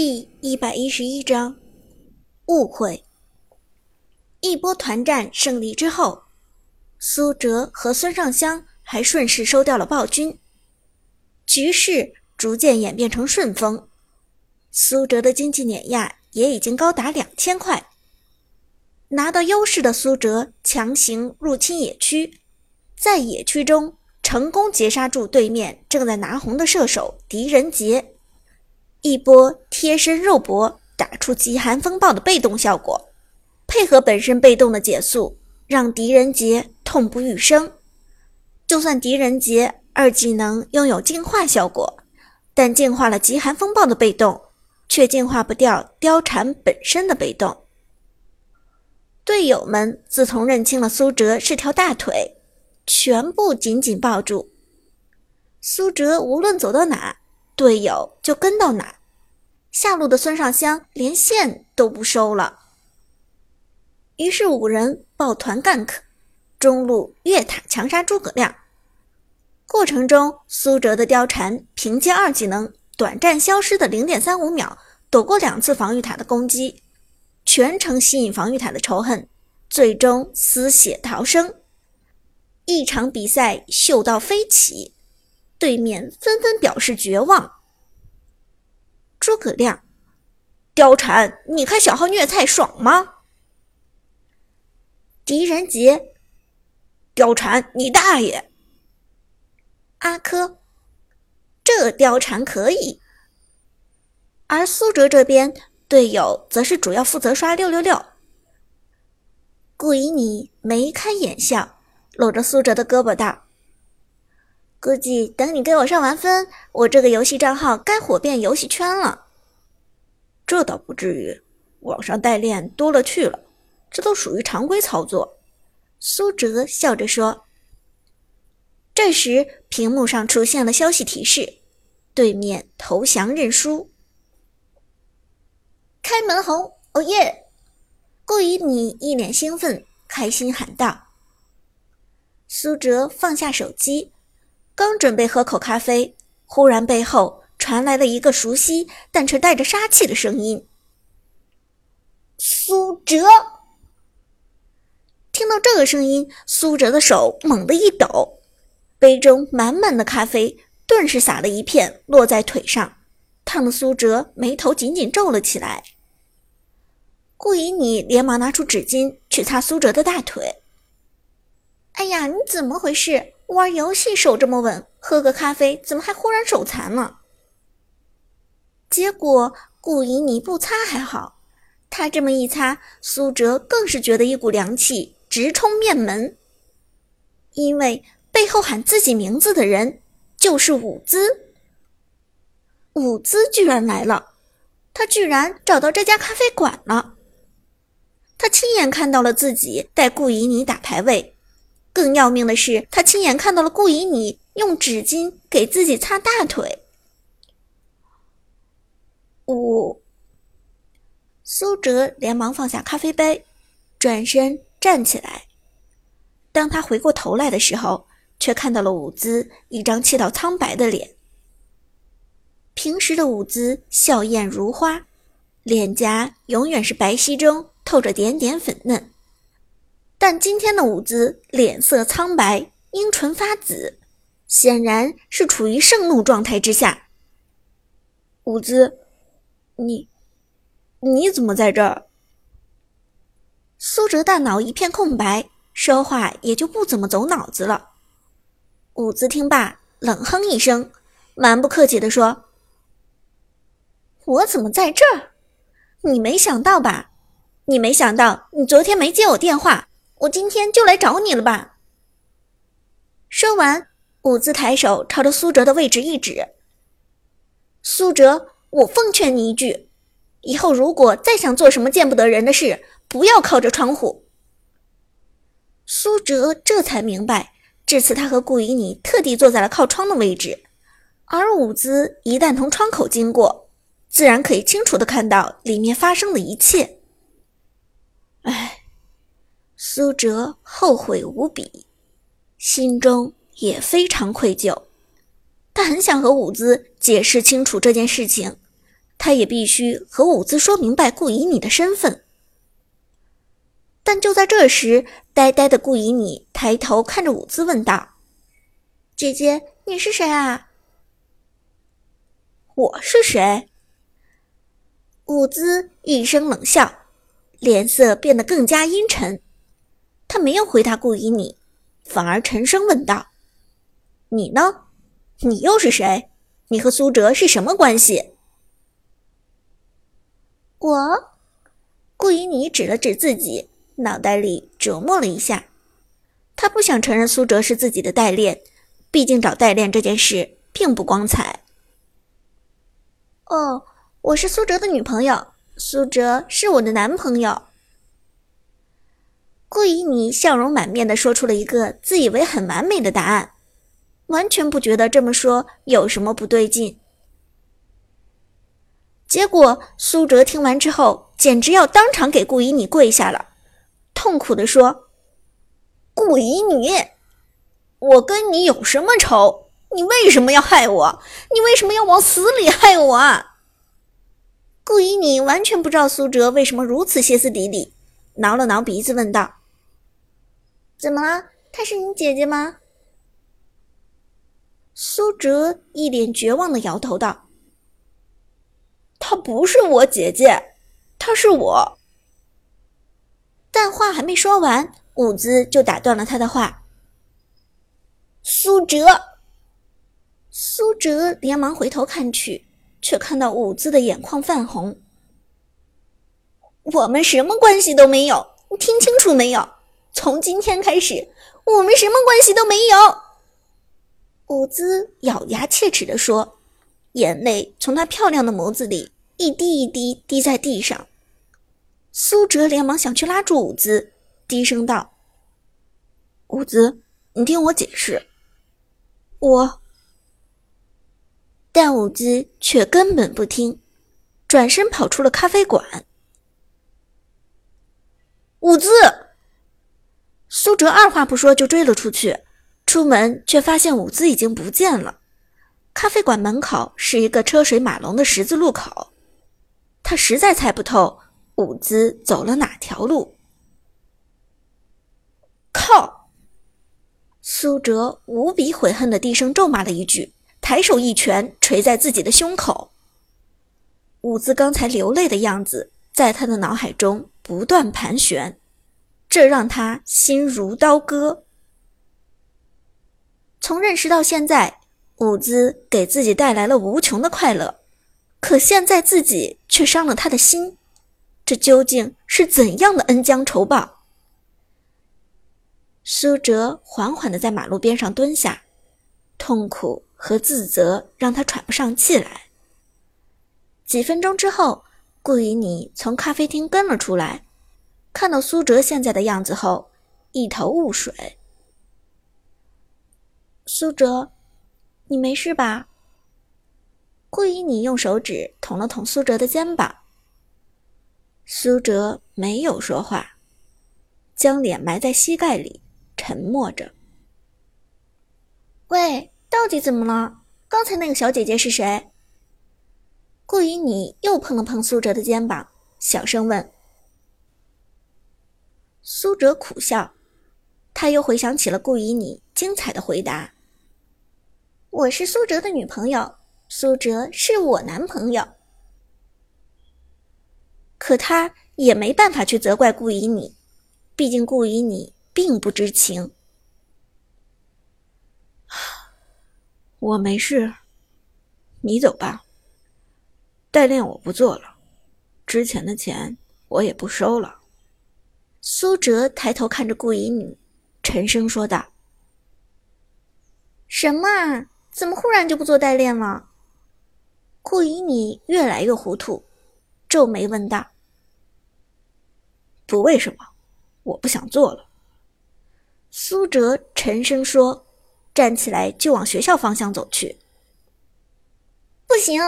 第一百一十一章误会。一波团战胜利之后，苏哲和孙尚香还顺势收掉了暴君，局势逐渐演变成顺风。苏哲的经济碾压也已经高达两千块。拿到优势的苏哲强行入侵野区，在野区中成功截杀住对面正在拿红的射手狄仁杰。一波贴身肉搏打出极寒风暴的被动效果，配合本身被动的减速，让狄仁杰痛不欲生。就算狄仁杰二技能拥有净化效果，但净化了极寒风暴的被动，却净化不掉貂蝉本身的被动。队友们自从认清了苏哲是条大腿，全部紧紧抱住苏哲，无论走到哪。队友就跟到哪，下路的孙尚香连线都不收了。于是五人抱团 gank，中路越塔强杀诸葛亮。过程中，苏哲的貂蝉凭借二技能短暂消失的零点三五秒，躲过两次防御塔的攻击，全程吸引防御塔的仇恨，最终丝血逃生。一场比赛秀到飞起。对面纷纷表示绝望。诸葛亮、貂蝉，你看小号虐菜爽吗？狄仁杰、貂蝉，你大爷！阿珂，这貂蝉可以。而苏哲这边队友则是主要负责刷六六六。顾以你眉开眼笑，搂着苏哲的胳膊道。估计等你给我上完分，我这个游戏账号该火遍游戏圈了。这倒不至于，网上代练多了去了，这都属于常规操作。苏哲笑着说。这时，屏幕上出现了消息提示：对面投降认输。开门红，哦耶！顾以你一脸兴奋，开心喊道。苏哲放下手机。刚准备喝口咖啡，忽然背后传来了一个熟悉但却带着杀气的声音：“苏哲！”听到这个声音，苏哲的手猛地一抖，杯中满满的咖啡顿时洒了一片，落在腿上，烫的苏哲眉头紧紧皱了起来。顾以你连忙拿出纸巾去擦苏哲的大腿。“哎呀，你怎么回事？”玩游戏手这么稳，喝个咖啡怎么还忽然手残了？结果顾以你不擦还好，他这么一擦，苏哲更是觉得一股凉气直冲面门，因为背后喊自己名字的人就是伍兹。伍兹居然来了，他居然找到这家咖啡馆了，他亲眼看到了自己带顾以你打排位。更要命的是，他亲眼看到了顾以你用纸巾给自己擦大腿。我，苏哲连忙放下咖啡杯，转身站起来。当他回过头来的时候，却看到了伍兹一张气到苍白的脸。平时的伍兹笑靥如花，脸颊永远是白皙中透着点点粉嫩。但今天的伍兹脸色苍白，樱唇发紫，显然是处于盛怒状态之下。伍兹，你，你怎么在这儿？苏哲大脑一片空白，说话也就不怎么走脑子了。伍兹听罢，冷哼一声，蛮不客气地说：“我怎么在这儿？你没想到吧？你没想到，你昨天没接我电话。”我今天就来找你了吧？说完，伍兹抬手朝着苏哲的位置一指：“苏哲，我奉劝你一句，以后如果再想做什么见不得人的事，不要靠着窗户。”苏哲这才明白，这次他和顾以你特地坐在了靠窗的位置，而伍兹一旦从窗口经过，自然可以清楚的看到里面发生的一切。唉。苏哲后悔无比，心中也非常愧疚。他很想和伍兹解释清楚这件事情，他也必须和伍兹说明白顾以你的身份。但就在这时，呆呆的顾以你抬头看着伍兹问道：“姐姐，你是谁啊？”“我是谁？”伍兹一声冷笑，脸色变得更加阴沉。他没有回答顾以你，反而沉声问道：“你呢？你又是谁？你和苏哲是什么关系？”我，顾以你指了指自己。脑袋里琢磨了一下，他不想承认苏哲是自己的代练，毕竟找代练这件事并不光彩。哦，我是苏哲的女朋友，苏哲是我的男朋友。顾以你笑容满面的说出了一个自以为很完美的答案，完全不觉得这么说有什么不对劲。结果苏哲听完之后，简直要当场给顾以你跪下了。痛苦地说：“顾以女，我跟你有什么仇？你为什么要害我？你为什么要往死里害我？”顾以你完全不知道苏哲为什么如此歇斯底里，挠了挠鼻子问道：“怎么了？她是你姐姐吗？”苏哲一脸绝望的摇头道：“她不是我姐姐，她是我。”但话还没说完，伍兹就打断了他的话。苏哲，苏哲连忙回头看去，却看到伍兹的眼眶泛红。我们什么关系都没有，你听清楚没有？从今天开始，我们什么关系都没有。伍兹咬牙切齿地说，眼泪从他漂亮的眸子里一滴一滴滴在地上。苏哲连忙想去拉住伍兹，低声道：“伍兹，你听我解释。”我，但伍兹却根本不听，转身跑出了咖啡馆。伍兹，苏哲二话不说就追了出去，出门却发现伍兹已经不见了。咖啡馆门口是一个车水马龙的十字路口，他实在猜不透。伍兹走了哪条路？靠！苏哲无比悔恨的低声咒骂了一句，抬手一拳捶在自己的胸口。伍兹刚才流泪的样子在他的脑海中不断盘旋，这让他心如刀割。从认识到现在，伍兹给自己带来了无穷的快乐，可现在自己却伤了他的心。这究竟是怎样的恩将仇报？苏哲缓缓的在马路边上蹲下，痛苦和自责让他喘不上气来。几分钟之后，顾以你从咖啡厅跟了出来，看到苏哲现在的样子后，一头雾水。苏哲，你没事吧？顾依你用手指捅了捅苏哲的肩膀。苏哲没有说话，将脸埋在膝盖里，沉默着。喂，到底怎么了？刚才那个小姐姐是谁？顾依你又碰了碰苏哲的肩膀，小声问。苏哲苦笑，他又回想起了顾以你精彩的回答：“我是苏哲的女朋友，苏哲是我男朋友。”可他也没办法去责怪顾以你，毕竟顾以你并不知情。我没事，你走吧。代练我不做了，之前的钱我也不收了。苏哲抬头看着顾以你，沉声说道：“什么？怎么忽然就不做代练了？”顾以你越来越糊涂。皱眉问道：“不为什么，我不想做了。”苏哲沉声说，站起来就往学校方向走去。“不行，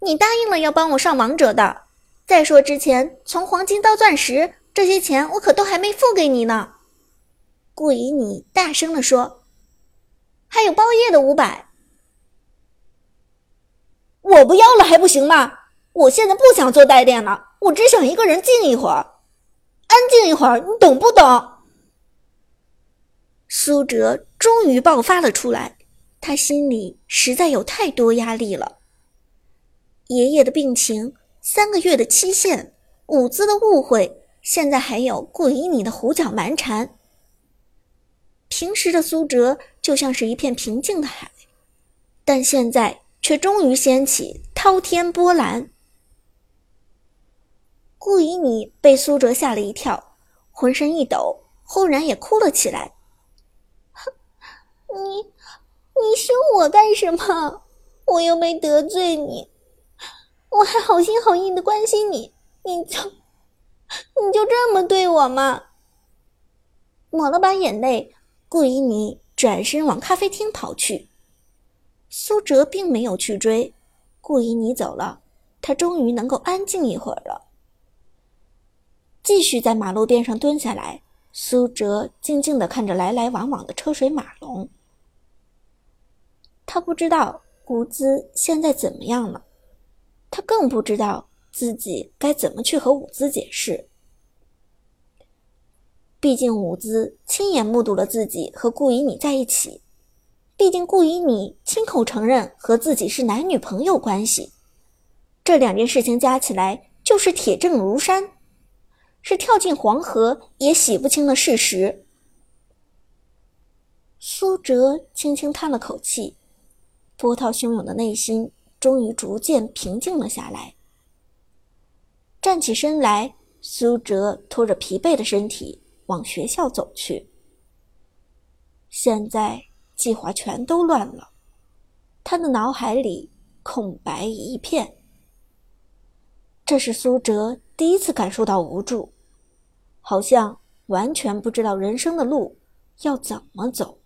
你答应了要帮我上王者的。再说之前从黄金到钻石这些钱，我可都还没付给你呢。”顾以你大声的说，“还有包夜的五百，我不要了还不行吗？”我现在不想做代练了，我只想一个人静一会儿，安静一会儿，你懂不懂？苏哲终于爆发了出来，他心里实在有太多压力了。爷爷的病情，三个月的期限，伍兹的误会，现在还有顾以你的胡搅蛮缠。平时的苏哲就像是一片平静的海，但现在却终于掀起滔天波澜。顾以你被苏哲吓了一跳，浑身一抖，忽然也哭了起来。你，你凶我干什么？我又没得罪你，我还好心好意的关心你，你就，你就这么对我吗？抹了把眼泪，顾以你转身往咖啡厅跑去。苏哲并没有去追，顾以你走了，他终于能够安静一会儿了。继续在马路边上蹲下来，苏哲静静地看着来来往往的车水马龙。他不知道伍兹现在怎么样了，他更不知道自己该怎么去和伍兹解释。毕竟伍兹亲眼目睹了自己和顾以你在一起，毕竟顾以你亲口承认和自己是男女朋友关系，这两件事情加起来就是铁证如山。是跳进黄河也洗不清的事实。苏哲轻轻叹了口气，波涛汹涌的内心终于逐渐平静了下来。站起身来，苏哲拖着疲惫的身体往学校走去。现在计划全都乱了，他的脑海里空白一片。这是苏哲第一次感受到无助。好像完全不知道人生的路要怎么走。